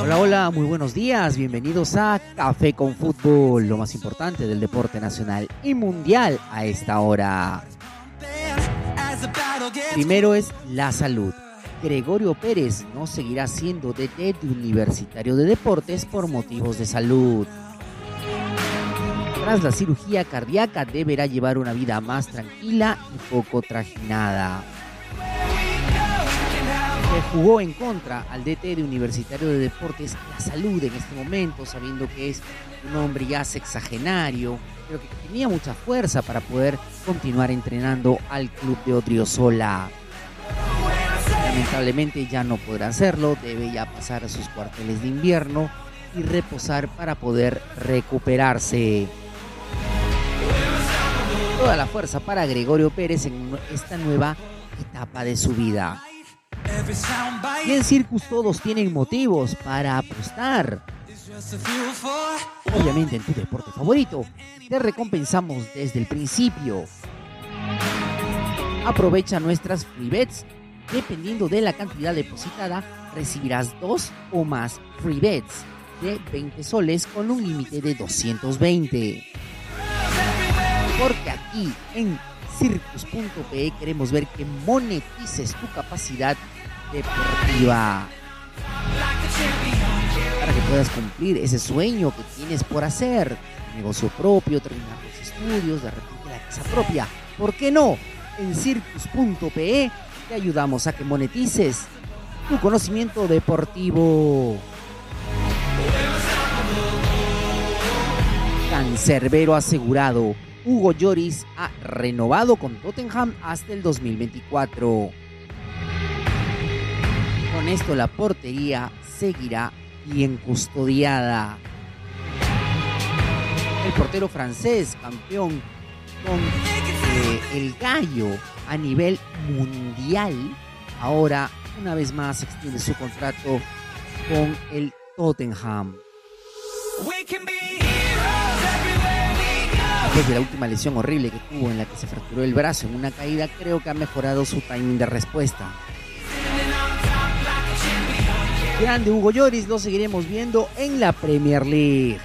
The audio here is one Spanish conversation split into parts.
Hola, hola, muy buenos días. Bienvenidos a Café con Fútbol, lo más importante del deporte nacional y mundial a esta hora. Primero es la salud. Gregorio Pérez no seguirá siendo DT de Universitario de Deportes por motivos de salud. Tras la cirugía cardíaca deberá llevar una vida más tranquila y poco trajinada. Se jugó en contra al DT de Universitario de Deportes la salud en este momento, sabiendo que es un hombre ya sexagenario, pero que tenía mucha fuerza para poder continuar entrenando al club de Odriozola. Lamentablemente ya no podrá hacerlo, debe ya pasar a sus cuarteles de invierno y reposar para poder recuperarse. Toda la fuerza para Gregorio Pérez en esta nueva etapa de su vida. Y en Circus todos tienen motivos para apostar. Obviamente en tu deporte favorito, te recompensamos desde el principio. Aprovecha nuestras free bets. Dependiendo de la cantidad depositada, recibirás dos o más free bets de 20 soles con un límite de 220. Porque aquí en circus.pe queremos ver que monetices tu capacidad deportiva. Para que puedas cumplir ese sueño que tienes por hacer. negocio propio, terminar los estudios, de repente la casa propia. ¿Por qué no? En circus.pe te ayudamos a que monetices tu conocimiento deportivo. Cancerbero asegurado. Hugo Lloris ha renovado con Tottenham hasta el 2024. Con esto la portería seguirá bien custodiada. El portero francés, campeón con eh, el gallo a nivel mundial, ahora una vez más extiende su contrato con el Tottenham. Después de la última lesión horrible que tuvo en la que se fracturó el brazo en una caída, creo que ha mejorado su timing de respuesta. Grande Hugo Lloris, lo seguiremos viendo en la Premier League.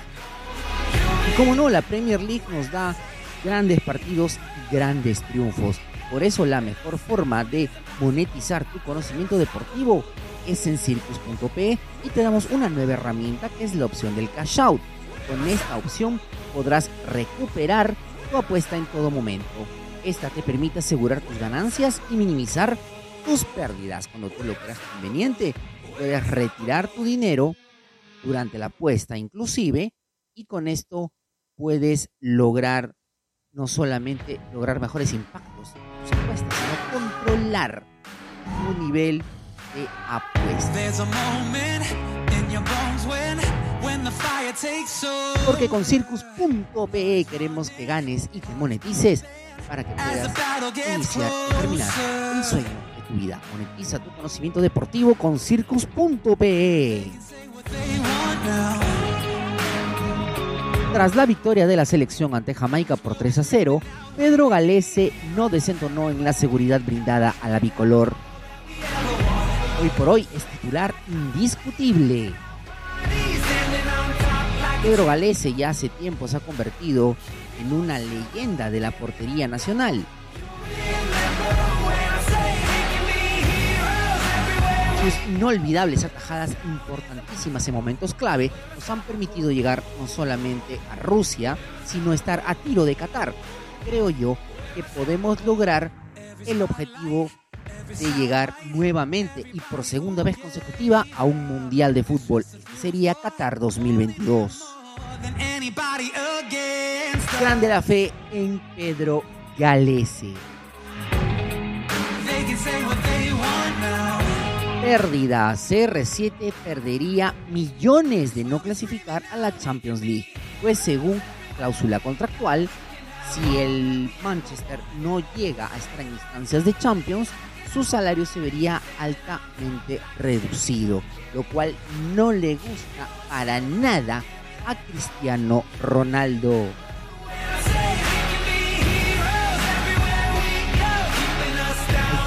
Y como no, la Premier League nos da grandes partidos y grandes triunfos. Por eso la mejor forma de monetizar tu conocimiento deportivo es en circus.p y te damos una nueva herramienta que es la opción del cash out. Con esta opción podrás recuperar tu apuesta en todo momento. Esta te permite asegurar tus ganancias y minimizar tus pérdidas. Cuando tú lo creas conveniente, puedes retirar tu dinero durante la apuesta inclusive y con esto puedes lograr no solamente lograr mejores impactos en tus apuestas, sino controlar tu nivel de apuestas. Porque con circus.pe queremos que ganes y te monetices para que puedas iniciar y terminar el sueño tu. Monetiza tu conocimiento deportivo con circus.pe. Tras la victoria de la selección ante Jamaica por 3 a 0, Pedro Galese no desentonó en la seguridad brindada a la bicolor. Hoy por hoy es titular indiscutible. Pedro Galese ya hace tiempo se ha convertido en una leyenda de la portería nacional. Sus inolvidables atajadas importantísimas en momentos clave nos han permitido llegar no solamente a Rusia, sino estar a tiro de Qatar. Creo yo que podemos lograr el objetivo de llegar nuevamente y por segunda vez consecutiva a un mundial de fútbol. Sería Qatar 2022. Grande la fe en Pedro Galese. Pérdida. CR7 perdería millones de no clasificar a la Champions League. Pues según cláusula contractual, si el Manchester no llega a estar en instancias de Champions, su salario se vería altamente reducido, lo cual no le gusta para nada a Cristiano Ronaldo.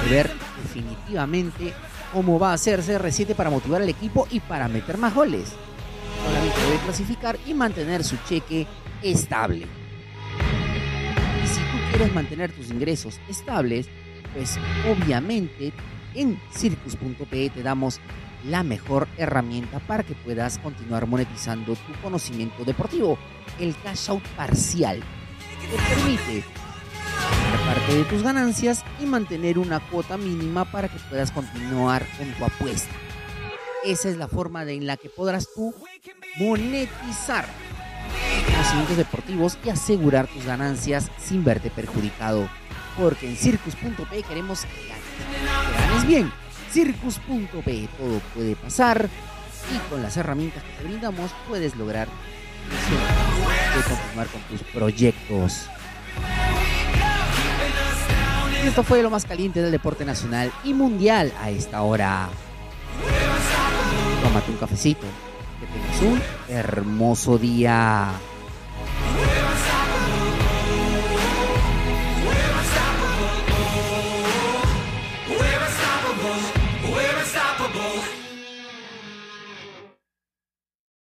Ver definitivamente cómo va a hacer CR7 para motivar al equipo y para meter más goles. Solamente debe clasificar y mantener su cheque estable. Y si tú quieres mantener tus ingresos estables, pues obviamente en circus.pe te damos la mejor herramienta para que puedas continuar monetizando tu conocimiento deportivo, el cash out parcial. Te permite de tus ganancias y mantener una cuota mínima para que puedas continuar con tu apuesta. Esa es la forma en la que podrás tú monetizar conocimientos deportivos y asegurar tus ganancias sin verte perjudicado. Porque en circus.p queremos que ganes, bien. Circus.p todo puede pasar y con las herramientas que te brindamos puedes lograr de continuar con tus proyectos. Esto fue lo más caliente del deporte nacional y mundial a esta hora. Tómate un cafecito. Que tengas un hermoso día.